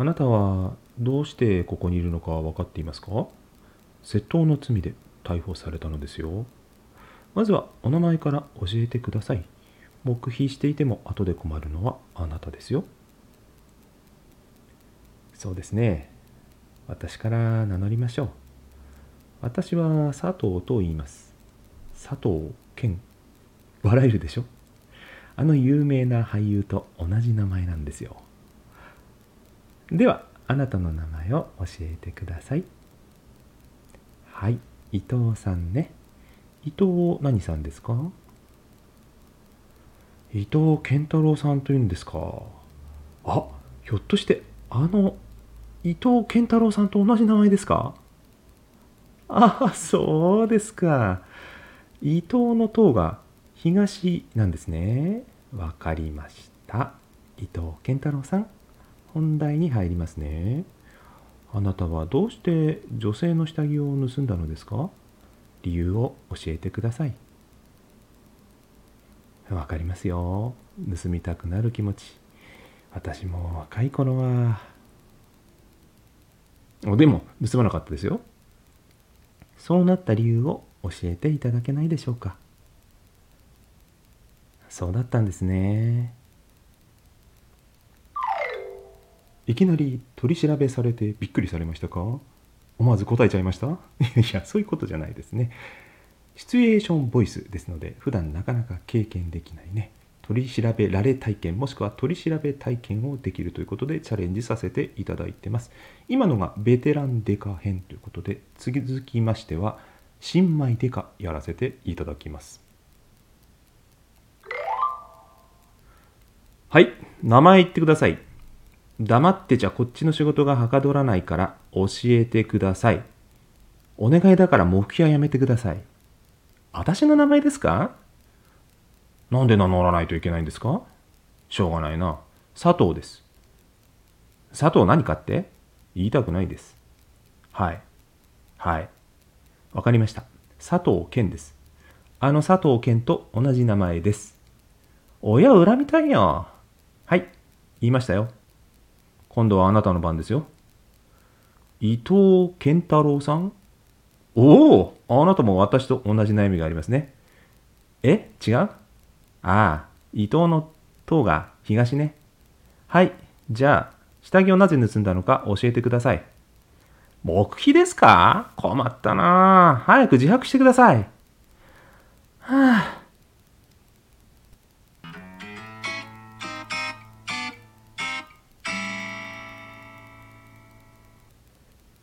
あなたはどうしてここにいるのか分かっていますか？窃盗の罪で逮捕されたのですよ。まずはお名前から教えてください。黙秘していても後で困るのはあなたですよ。そうですね。私から名乗りましょう。私は佐藤と言います。佐藤健。笑えるでしょ？あの有名な俳優と同じ名前なんですよ。では、あなたの名前を教えてください。はい、伊藤さんね。伊藤何さんですか？伊藤健太郎さんというんですか。あ、ひょっとして、あの、伊藤健太郎さんと同じ名前ですか？ああ、そうですか。伊藤の塔が東なんですね。わかりました。伊藤健太郎さん、本題に入りますね。あなたはどうして女性の下着を盗んだのですか？理由を教えてください。わかりますよ。盗みたくなる気持ち。私も若い頃は。おでも、盗まなかったですよ。そうなった理由を教えていただけないでしょうか。そうだったんですね。いきなり取り調べされてびっくりされましたか？思わず答えちゃいました？いや、そういうことじゃないですね。シチュエーションボイスですので、普段なかなか経験できないね、取り調べられ体験、もしくは取り調べ体験をできるということでチャレンジさせていただいてます。今のがベテランデカ編ということで、続きましては、新米デカやらせていただきます。はい、名前言ってください。黙ってちゃこっちの仕事がはかどらないから教えてください。お願いだから目標はやめてください。私の名前ですか？なんで名乗らないといけないんですか？しょうがないな。佐藤です。佐藤何かって？言いたくないです。はい。はい。わかりました。佐藤健です。あの佐藤健と同じ名前です。親を恨みたいよ。はい。言いましたよ。今度はあなたの番ですよ。伊藤健太郎さん？おおあなたも私と同じ悩みがありますね。え違う？ああ、伊藤の塔が東ね。はい。じゃあ、下着をなぜ盗んだのか教えてください。黙秘ですか？困ったなあ早く自白してください。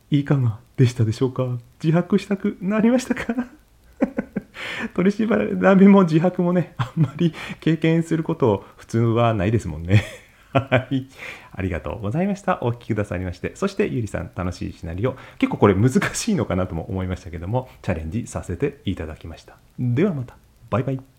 いかがでしたでしょうか？自白したくなりましたか？取り調べも自白もね、あんまり経験すること普通はないですもんね。はい。ありがとうございました。お聞きくださりまして。そして、ゆりさん、楽しいシナリオ。結構これ難しいのかなとも思いましたけども、チャレンジさせていただきました。ではまた。バイバイ。